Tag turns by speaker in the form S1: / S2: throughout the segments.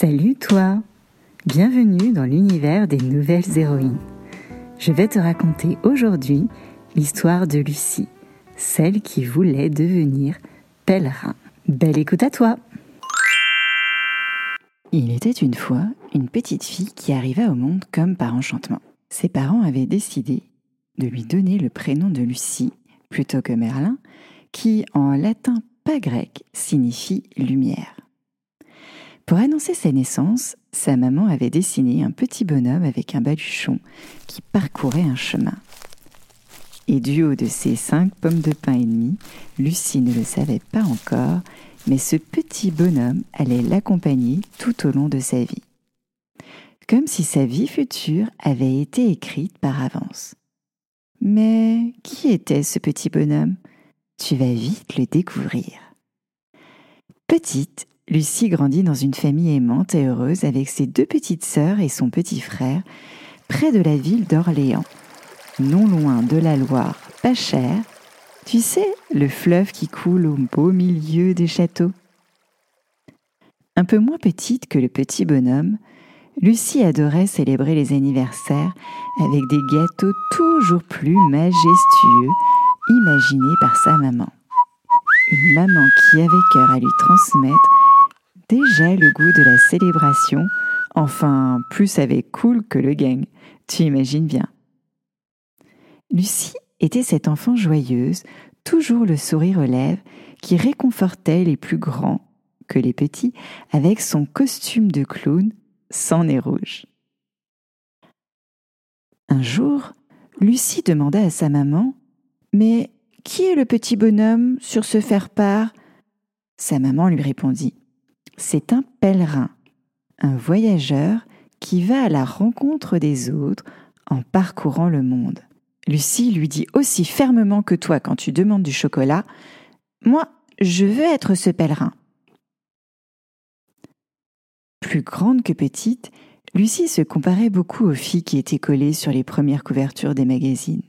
S1: Salut toi Bienvenue dans l'univers des nouvelles héroïnes. Je vais te raconter aujourd'hui l'histoire de Lucie, celle qui voulait devenir pèlerin. Belle écoute à toi Il était une fois une petite fille qui arriva au monde comme par enchantement. Ses parents avaient décidé de lui donner le prénom de Lucie plutôt que Merlin, qui en latin pas grec signifie lumière. Pour annoncer sa naissance, sa maman avait dessiné un petit bonhomme avec un baluchon qui parcourait un chemin. Et du haut de ses cinq pommes de pain et demi, Lucie ne le savait pas encore, mais ce petit bonhomme allait l'accompagner tout au long de sa vie. Comme si sa vie future avait été écrite par avance. Mais qui était ce petit bonhomme? Tu vas vite le découvrir. Petite, Lucie grandit dans une famille aimante et heureuse avec ses deux petites sœurs et son petit frère, près de la ville d'Orléans, non loin de la Loire, pas cher. Tu sais, le fleuve qui coule au beau milieu des châteaux. Un peu moins petite que le petit bonhomme, Lucie adorait célébrer les anniversaires avec des gâteaux toujours plus majestueux imaginés par sa maman. Une maman qui avait cœur à lui transmettre déjà le goût de la célébration, enfin plus avec cool que le gang, tu imagines bien. Lucie était cette enfant joyeuse, toujours le sourire aux lèvres, qui réconfortait les plus grands que les petits avec son costume de clown sans nez rouge. Un jour, Lucie demanda à sa maman Mais qui est le petit bonhomme sur ce faire-part? Sa maman lui répondit c'est un pèlerin, un voyageur qui va à la rencontre des autres en parcourant le monde. Lucie lui dit aussi fermement que toi quand tu demandes du chocolat, Moi, je veux être ce pèlerin. Plus grande que petite, Lucie se comparait beaucoup aux filles qui étaient collées sur les premières couvertures des magazines.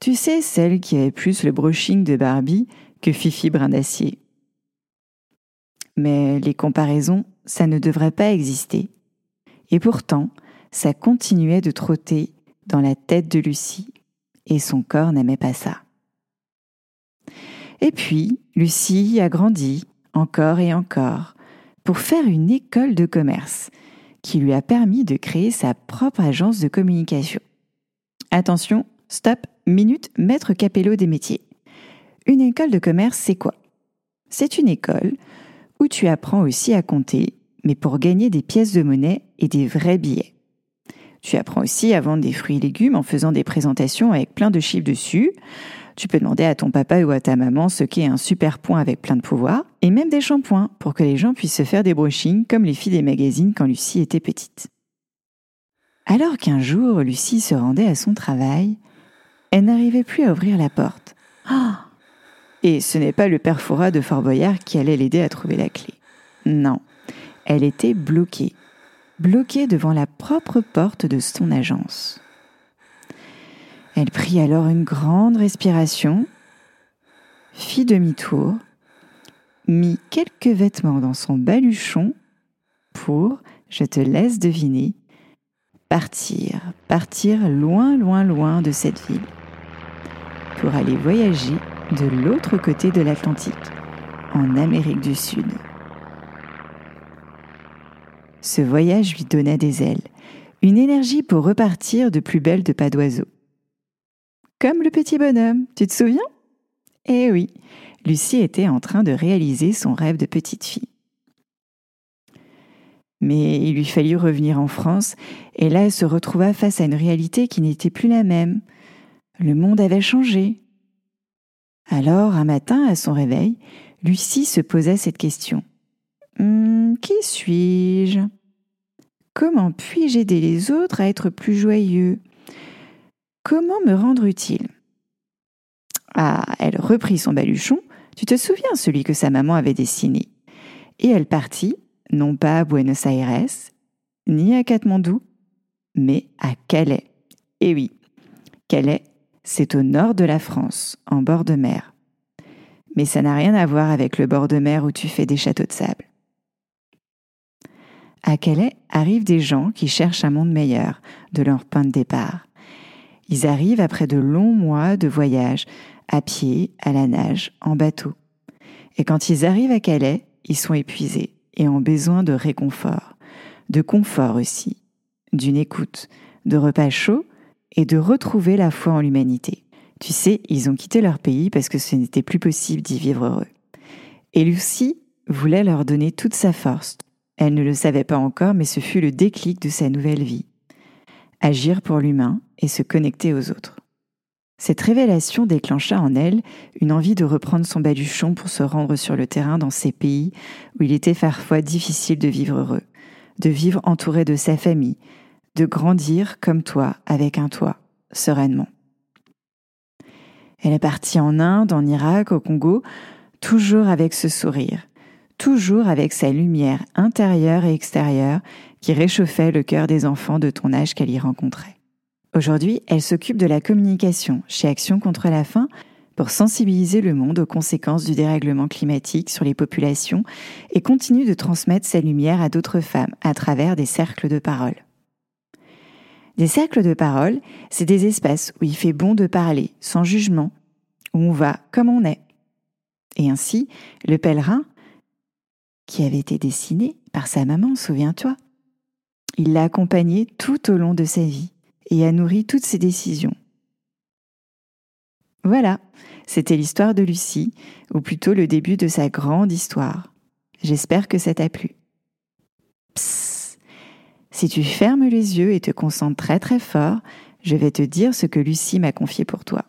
S1: Tu sais, celles qui avaient plus le brushing de Barbie que Fifi Brin d'Acier. Mais les comparaisons, ça ne devrait pas exister. Et pourtant, ça continuait de trotter dans la tête de Lucie, et son corps n'aimait pas ça. Et puis, Lucie a grandi, encore et encore, pour faire une école de commerce, qui lui a permis de créer sa propre agence de communication. Attention, stop, minute, maître Capello des métiers. Une école de commerce, c'est quoi? C'est une école où tu apprends aussi à compter, mais pour gagner des pièces de monnaie et des vrais billets. Tu apprends aussi à vendre des fruits et légumes en faisant des présentations avec plein de chiffres dessus. Tu peux demander à ton papa ou à ta maman ce qu'est un super point avec plein de pouvoir, et même des shampoings pour que les gens puissent se faire des brushings comme les filles des magazines quand Lucie était petite. Alors qu'un jour Lucie se rendait à son travail, elle n'arrivait plus à ouvrir la porte. Ah et ce n'est pas le père Fouras de Fort Boyard qui allait l'aider à trouver la clé. Non, elle était bloquée, bloquée devant la propre porte de son agence. Elle prit alors une grande respiration, fit demi-tour, mit quelques vêtements dans son baluchon pour, je te laisse deviner, partir, partir loin, loin, loin de cette ville, pour aller voyager de l'autre côté de l'Atlantique, en Amérique du Sud. Ce voyage lui donna des ailes, une énergie pour repartir de plus belle de pas d'oiseau. Comme le petit bonhomme, tu te souviens? Eh oui, Lucie était en train de réaliser son rêve de petite fille. Mais il lui fallut revenir en France, et là elle se retrouva face à une réalité qui n'était plus la même. Le monde avait changé, alors, un matin, à son réveil, Lucie se posait cette question. Hum, qui suis-je? Comment puis-je aider les autres à être plus joyeux? Comment me rendre utile? Ah, elle reprit son baluchon, tu te souviens celui que sa maman avait dessiné? Et elle partit, non pas à Buenos Aires, ni à Katmandou, mais à Calais. Et oui, Calais c'est au nord de la France, en bord de mer. Mais ça n'a rien à voir avec le bord de mer où tu fais des châteaux de sable. à Calais arrivent des gens qui cherchent un monde meilleur de leur point de départ. Ils arrivent après de longs mois de voyage, à pied, à la nage, en bateau. Et quand ils arrivent à Calais, ils sont épuisés et ont besoin de réconfort, de confort aussi, d'une écoute, de repas chauds et de retrouver la foi en l'humanité. Tu sais, ils ont quitté leur pays parce que ce n'était plus possible d'y vivre heureux. Et Lucie voulait leur donner toute sa force. Elle ne le savait pas encore, mais ce fut le déclic de sa nouvelle vie. Agir pour l'humain et se connecter aux autres. Cette révélation déclencha en elle une envie de reprendre son baluchon pour se rendre sur le terrain dans ces pays où il était parfois difficile de vivre heureux, de vivre entouré de sa famille, de grandir comme toi avec un toit, sereinement. Elle est partie en Inde, en Irak, au Congo, toujours avec ce sourire, toujours avec sa lumière intérieure et extérieure qui réchauffait le cœur des enfants de ton âge qu'elle y rencontrait. Aujourd'hui, elle s'occupe de la communication chez Action contre la faim pour sensibiliser le monde aux conséquences du dérèglement climatique sur les populations et continue de transmettre sa lumière à d'autres femmes à travers des cercles de parole. Des cercles de parole, c'est des espaces où il fait bon de parler, sans jugement, où on va comme on est. Et ainsi, le pèlerin, qui avait été dessiné par sa maman, souviens-toi, il l'a accompagné tout au long de sa vie et a nourri toutes ses décisions. Voilà, c'était l'histoire de Lucie, ou plutôt le début de sa grande histoire. J'espère que ça t'a plu. Si tu fermes les yeux et te concentres très très fort, je vais te dire ce que Lucie m'a confié pour toi.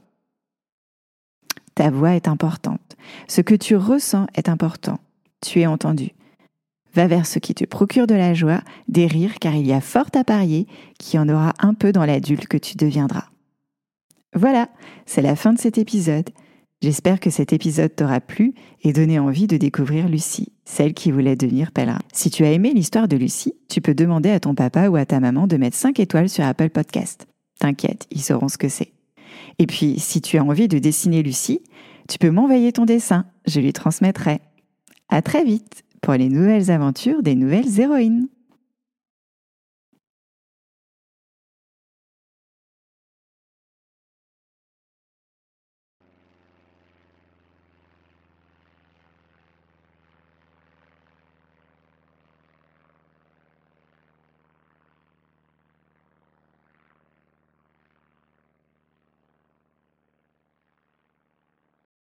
S1: Ta voix est importante. Ce que tu ressens est important. Tu es entendu. Va vers ce qui te procure de la joie, des rires, car il y a fort à parier qu'il y en aura un peu dans l'adulte que tu deviendras. Voilà, c'est la fin de cet épisode. J'espère que cet épisode t'aura plu et donné envie de découvrir Lucie, celle qui voulait devenir pèlerin. Si tu as aimé l'histoire de Lucie, tu peux demander à ton papa ou à ta maman de mettre 5 étoiles sur Apple Podcast. T'inquiète, ils sauront ce que c'est. Et puis, si tu as envie de dessiner Lucie, tu peux m'envoyer ton dessin, je lui transmettrai. À très vite pour les nouvelles aventures des nouvelles héroïnes.